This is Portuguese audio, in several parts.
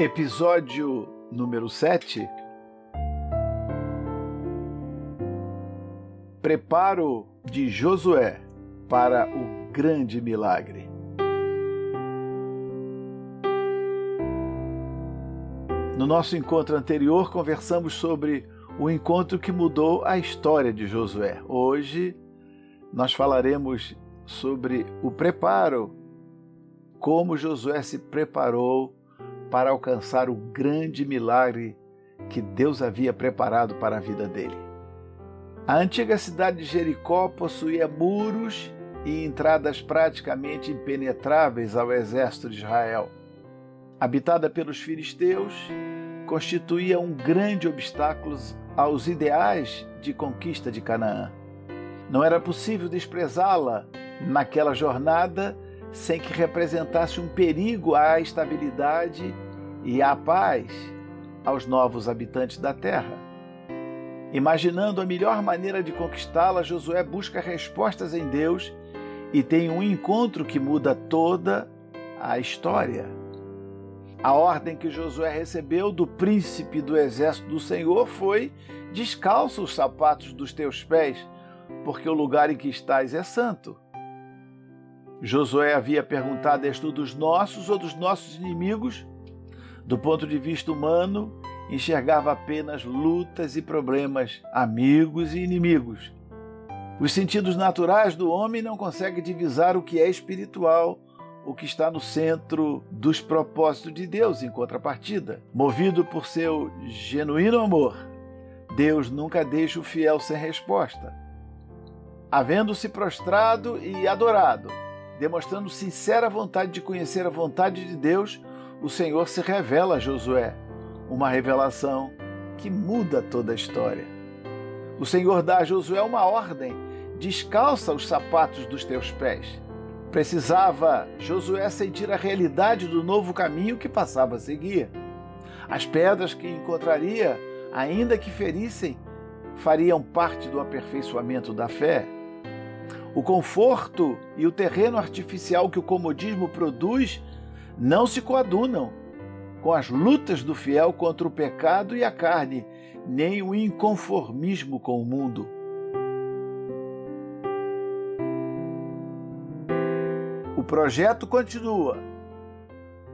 Episódio número 7 Preparo de Josué para o grande milagre. No nosso encontro anterior, conversamos sobre o encontro que mudou a história de Josué. Hoje, nós falaremos sobre o preparo, como Josué se preparou para alcançar o grande milagre que Deus havia preparado para a vida dele. A antiga cidade de Jericó possuía muros e entradas praticamente impenetráveis ao exército de Israel. Habitada pelos filisteus, constituía um grande obstáculo aos ideais de conquista de Canaã. Não era possível desprezá-la naquela jornada sem que representasse um perigo à estabilidade e à paz aos novos habitantes da terra. Imaginando a melhor maneira de conquistá-la, Josué busca respostas em Deus e tem um encontro que muda toda a história. A ordem que Josué recebeu do príncipe do exército do Senhor foi: descalça os sapatos dos teus pés, porque o lugar em que estás é santo. Josué havia perguntado: És tu dos nossos ou dos nossos inimigos? Do ponto de vista humano, enxergava apenas lutas e problemas, amigos e inimigos. Os sentidos naturais do homem não conseguem divisar o que é espiritual, o que está no centro dos propósitos de Deus, em contrapartida. Movido por seu genuíno amor, Deus nunca deixa o fiel sem resposta. Havendo-se prostrado e adorado, demonstrando sincera vontade de conhecer a vontade de Deus, o Senhor se revela a Josué, uma revelação que muda toda a história. O Senhor dá a Josué uma ordem: descalça os sapatos dos teus pés. Precisava Josué sentir a realidade do novo caminho que passava a seguir. As pedras que encontraria, ainda que ferissem, fariam parte do aperfeiçoamento da fé o conforto e o terreno artificial que o comodismo produz não se coadunam com as lutas do fiel contra o pecado e a carne, nem o inconformismo com o mundo. O projeto continua.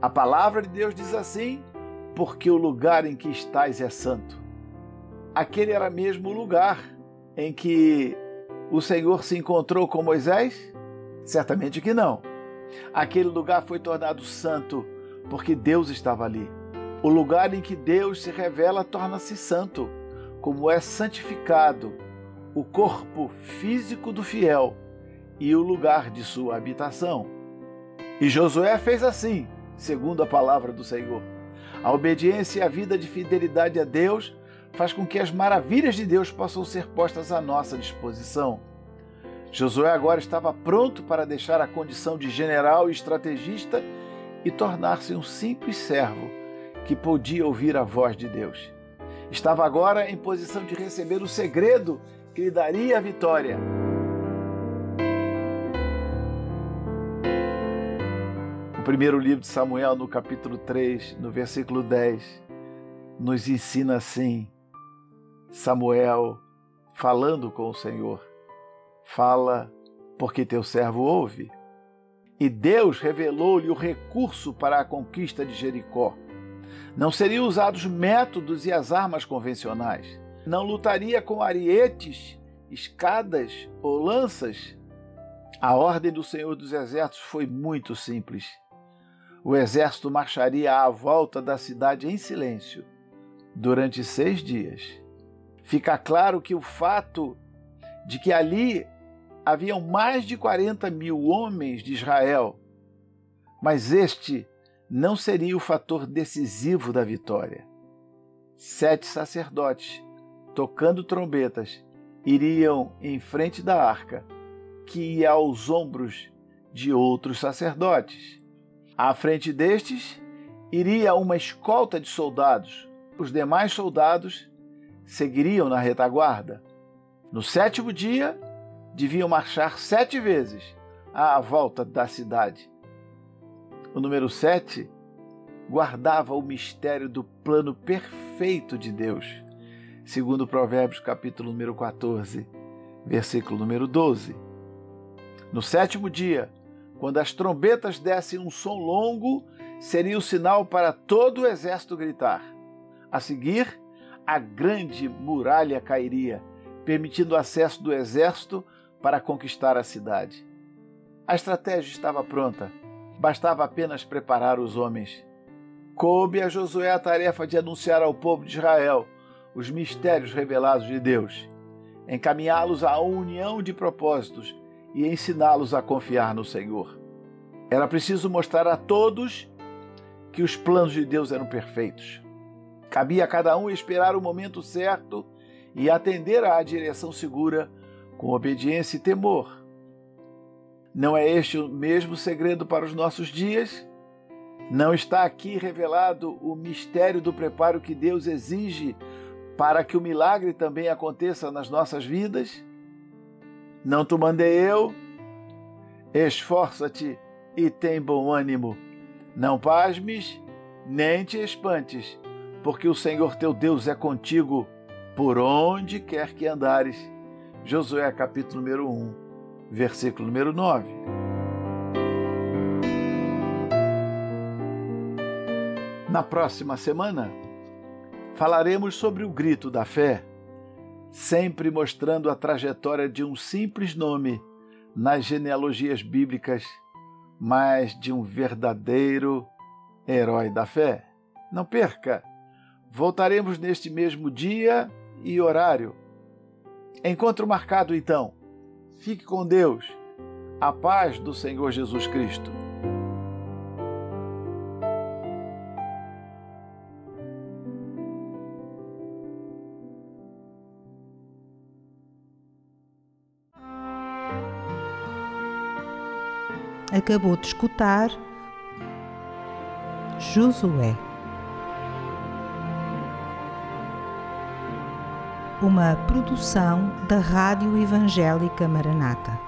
A palavra de Deus diz assim: porque o lugar em que estás é santo. Aquele era mesmo o lugar em que o Senhor se encontrou com Moisés? Certamente que não. Aquele lugar foi tornado santo porque Deus estava ali. O lugar em que Deus se revela torna-se santo, como é santificado o corpo físico do fiel e o lugar de sua habitação. E Josué fez assim, segundo a palavra do Senhor. A obediência e a vida de fidelidade a Deus faz com que as maravilhas de Deus possam ser postas à nossa disposição. Josué agora estava pronto para deixar a condição de general e estrategista e tornar-se um simples servo que podia ouvir a voz de Deus. Estava agora em posição de receber o segredo que lhe daria a vitória. O primeiro livro de Samuel, no capítulo 3, no versículo 10, nos ensina assim: Samuel falando com o Senhor. Fala, porque teu servo ouve. E Deus revelou-lhe o recurso para a conquista de Jericó. Não seriam usados métodos e as armas convencionais. Não lutaria com arietes, escadas ou lanças. A ordem do Senhor dos Exércitos foi muito simples. O exército marcharia à volta da cidade em silêncio durante seis dias. Fica claro que o fato de que ali haviam mais de 40 mil homens de Israel, mas este não seria o fator decisivo da vitória. Sete sacerdotes, tocando trombetas, iriam em frente da arca, que ia aos ombros de outros sacerdotes. À frente destes iria uma escolta de soldados. Os demais soldados seguiriam na retaguarda. No sétimo dia, deviam marchar sete vezes à volta da cidade. O número sete guardava o mistério do plano perfeito de Deus, segundo Provérbios capítulo número 14, versículo número 12. No sétimo dia, quando as trombetas dessem um som longo, seria o sinal para todo o exército gritar. A seguir, a grande muralha cairia, permitindo o acesso do exército para conquistar a cidade. A estratégia estava pronta, bastava apenas preparar os homens. Coube a Josué a tarefa de anunciar ao povo de Israel os mistérios revelados de Deus, encaminhá-los à união de propósitos e ensiná-los a confiar no Senhor. Era preciso mostrar a todos que os planos de Deus eram perfeitos. Cabia a cada um esperar o momento certo e atender à direção segura com obediência e temor. Não é este o mesmo segredo para os nossos dias? Não está aqui revelado o mistério do preparo que Deus exige para que o milagre também aconteça nas nossas vidas? Não te mandei eu? Esforça-te e tem bom ânimo. Não pasmes, nem te espantes, porque o Senhor teu Deus é contigo por onde quer que andares. Josué capítulo número 1, versículo número 9. Na próxima semana, falaremos sobre o grito da fé sempre mostrando a trajetória de um simples nome nas genealogias bíblicas, mas de um verdadeiro herói da fé. Não perca! Voltaremos neste mesmo dia e horário. Encontro marcado então. Fique com Deus. A paz do Senhor Jesus Cristo. Acabou de escutar Josué. Uma produção da Rádio Evangélica Maranata.